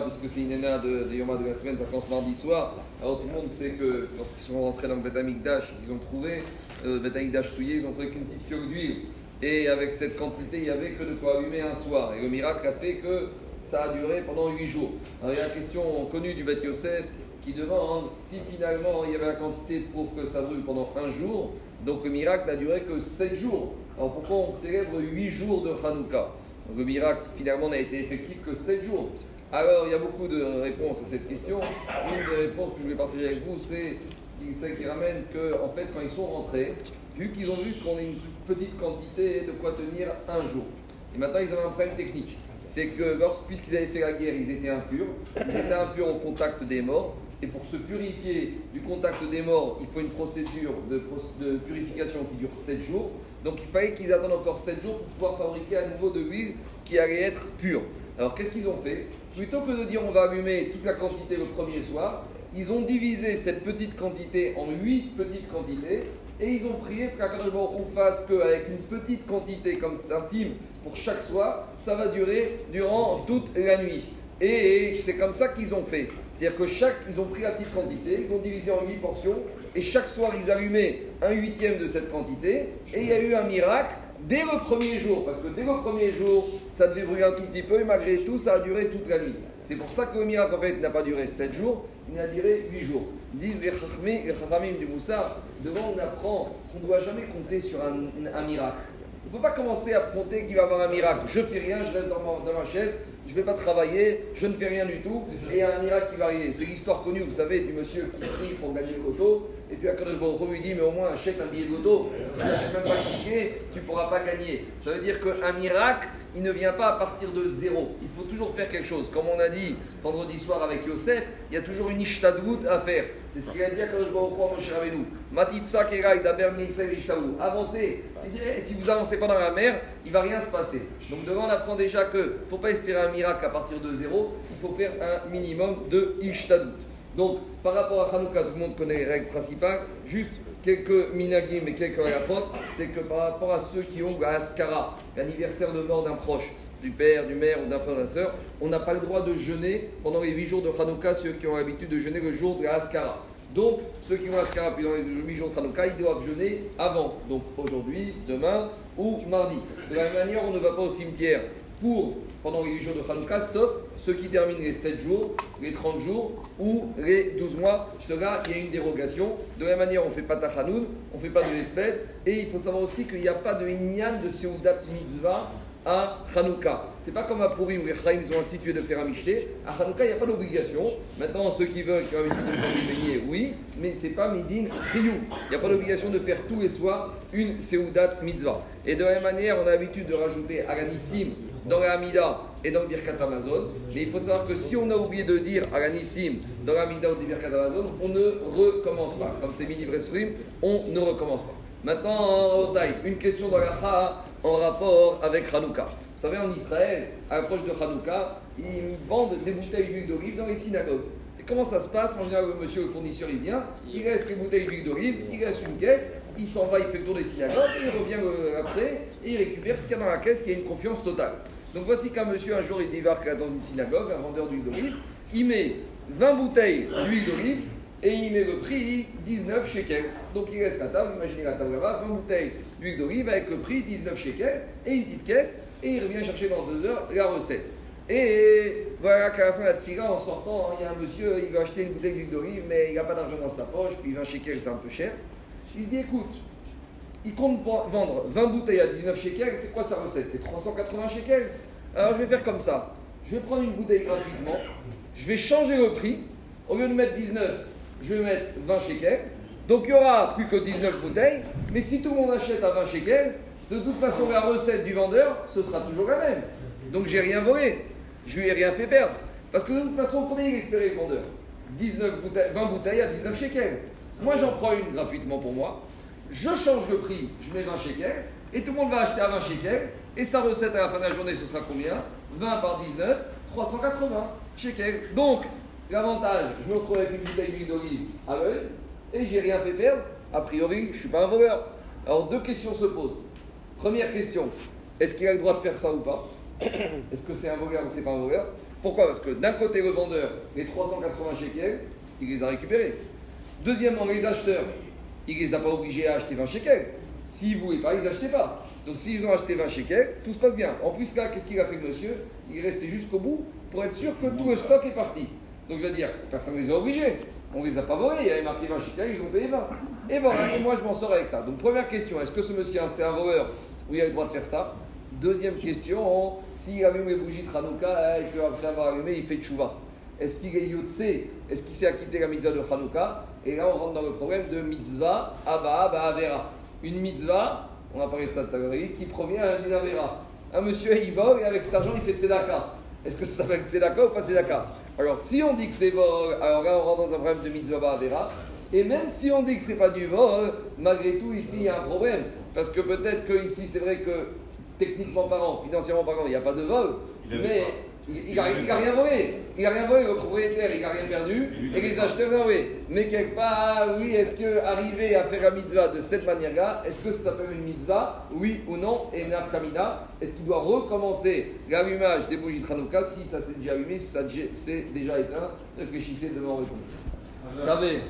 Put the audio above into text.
Hanouka, puisque c'est une éna de, de Yoma de la semaine, ça commence mardi soir. Alors tout le monde sait que lorsqu'ils sont rentrés dans le Bet Amikdash, ils ont trouvé, euh, le Bet Amikdash souillé, ils ont trouvé qu'une petite fiole d'huile. Et avec cette quantité, il n'y avait que de quoi allumer un soir. Et le miracle a fait que ça a duré pendant huit jours. Alors il y a la question connue du Bet Yosef qui demande si finalement il y avait la quantité pour que ça brûle pendant un jour, donc le miracle n'a duré que sept jours. Alors pourquoi on célèbre huit jours de Hanouka? Le miracle finalement n'a été effectif que sept jours. Alors il y a beaucoup de réponses à cette question. Une des réponses que je vais partager avec vous, c'est celle qui ramène que en fait quand ils sont rentrés, vu qu'ils ont vu qu'on a une petite quantité de quoi tenir un jour. Et maintenant ils avaient un problème technique. C'est que puisqu'ils avaient fait la guerre, ils étaient impurs. Ils étaient impurs au contact des morts. Et pour se purifier du contact des morts, il faut une procédure de, de purification qui dure 7 jours. Donc il fallait qu'ils attendent encore 7 jours pour pouvoir fabriquer à nouveau de l'huile qui allait être pure. Alors qu'est-ce qu'ils ont fait? Plutôt que de dire on va allumer toute la quantité le premier soir, ils ont divisé cette petite quantité en 8 petites quantités et ils ont prié pour qu'on fasse qu'avec une petite quantité comme ça, infime pour chaque soir, ça va durer durant toute la nuit. Et c'est comme ça qu'ils ont fait. C'est-à-dire que chaque, ils ont pris la petite quantité, ils l'ont divisé en huit portions, et chaque soir ils allumaient un huitième de cette quantité, et il y a eu un miracle dès le premier jour, parce que dès le premier jour, ça devait brûler un tout petit peu, et malgré tout, ça a duré toute la nuit. C'est pour ça que le miracle, en fait, n'a pas duré sept jours, il a duré huit jours. Disent les chachamim du Moussa, devant on apprend qu'on ne doit jamais compter sur un miracle. On ne peut pas commencer à compter qu'il va y avoir un miracle. Je fais rien, je reste dans ma, chaise, je ne vais pas travailler, je ne fais rien du tout, et il y a un miracle qui va arriver. C'est l'histoire connue, vous savez, du monsieur qui prie pour gagner le loto, et puis Akadosh Baruch lui dit, mais au moins achète un billet de si tu même pas cliqué, tu ne pourras pas gagner. Ça veut dire qu'un miracle, il ne vient pas à partir de zéro. Il faut toujours faire quelque chose. Comme on a dit vendredi soir avec Yosef, il y a toujours une ishtadvout à faire. C'est ce qu'il a dit à Kadosh Baruch Hu, cher Rabbeinu. Matitsa kerai daber. Avancez. Si vous avancez pas dans la mer, il va rien se passer. Donc devant, on apprend déjà qu'il ne faut pas espérer un miracle à partir de zéro. Il faut faire un minimum de ishtadvout. Donc, par rapport à Hanouka, tout le monde connaît les règles principales. Juste quelques minagim et quelques ayafot, c'est que par rapport à ceux qui ont la Askara, l'anniversaire de mort d'un proche, du père, du mère ou d'un frère ou d'un sœur, on n'a pas le droit de jeûner pendant les 8 jours de Hanouka, ceux qui ont l'habitude de jeûner le jour de la Askara. Donc, ceux qui ont Askara puis dans les 8 jours de Hanouka, ils doivent jeûner avant. Donc, aujourd'hui, demain ou mardi. De la même manière, on ne va pas au cimetière pour pendant les 8 jours de Hanouka, sauf ceux qui terminent les 7 jours, les 30 jours ou les 12 mois. Cela, il y a une dérogation. De la même manière, on ne fait pas Tachanoun, on ne fait pas de l'espèce. Et il faut savoir aussi qu'il n'y a pas de Inyan de Seudat Mitzvah à Hanouka. C'est pas comme à Purim où les Chaim ont institué de faire un michté. À Hanouka, il n'y a pas d'obligation. Maintenant, ceux qui veulent, qui ont l'habitude de faire baigner, oui, mais c'est pas Midin Riyou. Il n'y a pas d'obligation de faire tous les soirs une Seudat Mitzvah. Et de la même manière, on a l'habitude de rajouter Alanissim dans la Amida et dans le Birkat Amazon. Mais il faut savoir que si on a oublié de dire Alanissim dans la Amida ou le Birkat Amazon, on ne recommence pas. Comme c'est mini Vresrim, on ne recommence pas. Maintenant, une question dans la en rapport avec Hanouka. Vous savez, en Israël, à l'approche de Hanouka, ils vendent des bouteilles d'huile d'olive dans les synagogues. Et comment ça se passe En général, le monsieur, le fournisseur, il vient, il laisse les bouteilles d'huile d'olive, il laisse une caisse, il s'en va, il fait le tour des synagogues, et il revient euh, après, et il récupère ce qu'il y a dans la caisse, qui a une confiance totale. Donc voici qu'un monsieur, un jour, il débarque dans une synagogue, un vendeur d'huile d'olive, il met 20 bouteilles d'huile d'olive, et il met le prix 19 shekels. Donc il laisse la table, imaginez la table là-bas, 20 bouteilles d'huile d'olive avec le prix 19 shekels et une petite caisse, et il revient chercher dans deux heures la recette. Et voilà qu'à la fin de la tfila, en sortant, il y a un monsieur, il va acheter une bouteille d'huile d'olive, mais il n'a pas d'argent dans sa poche, puis 20 shekels c'est un peu cher. Il se dit écoute, il compte vendre 20 bouteilles à 19 shekels, c'est quoi sa recette? C'est 380 shekels. Alors je vais faire comme ça, je vais prendre une bouteille gratuitement, je vais changer le prix, au lieu de mettre 19, je vais mettre 20 shekels. Donc il n'y aura plus que 19 bouteilles, mais si tout le monde achète à 20 shekels, de toute façon la recette du vendeur, ce sera toujours la même. Donc j'ai rien volé, je lui ai rien fait perdre. Parce que de toute façon, combien il espérait le vendeur? 19 bouteilles, 20 bouteilles à 19 shekels. Moi j'en prends une gratuitement pour moi, je change le prix, je mets 20 shekels, et tout le monde va acheter à 20 shekels, et sa recette à la fin de la journée, ce sera combien? 20 par 19, 380 shekels. Donc, L'avantage, je me retrouve avec une bouteille d'huile d'olive à l'œil et j'ai rien fait perdre. A priori, je ne suis pas un voleur. Alors, deux questions se posent. Première question, est-ce qu'il a le droit de faire ça ou pas? Est-ce que c'est un voleur ou c'est pas un voleur? Pourquoi? Parce que d'un côté, le vendeur, les 380 shekels, il les a récupérés. Deuxièmement, les acheteurs, il ne les a pas obligés à acheter 20 shekels. S'ils ne voulaient pas, ils n'achetaient pas. Donc s'ils ont acheté 20 shekels, tout se passe bien. En plus, là, qu'est-ce qu'il a fait monsieur? Il est resté jusqu'au bout pour être sûr que tout le stock est parti. Donc je veux dire, personne ne les a obligés. On les a pas volés. Il y avait marqué 20 shekels, ils ont payé 20. Et voilà, et moi je m'en sors avec ça. Donc première question, est-ce que ce monsieur, c'est un voleur ou il a le droit de faire ça? Deuxième question, s'il allume les bougies de Hanouka et qu'après avoir allumé, il fait tchouva. Est-ce qu'il est yotse Est-ce qu'il s'est acquitté la mitzvah de Hanouka? Et là, on rentre dans le problème de mitzvah, abba, abba, avera. Une mitzvah, on a parlé de ça tout à l'heure, qui provient d'une avera. Un monsieur, il vole et avec cet argent, il fait tzedaka. Est-ce que ça s'appelle tzedaka ou pas tzedaka Alors, si on dit que c'est vol, alors là, on rentre dans un problème de mitzvah, avera. Et même si on dit que c'est pas du vol, malgré tout, ici, il y a un problème. Parce que peut-être que ici, c'est vrai que techniquement parlant, financièrement parlant, il n'y a pas de vol, mais il n'a rien volé. Il n'a rien volé, le propriétaire, il n'a rien perdu, et les acheteurs n'ont rien Mais quelque part, oui, est-ce que arriver à faire la mitzvah de cette manière-là, est-ce que ça s'appelle une mitzvah? Oui ou non. Et Kamina, est-ce qu'il doit recommencer l'allumage des bougies de Si ça s'est déjà allumé, si ça s'est déjà éteint, réfléchissez répondre. Savez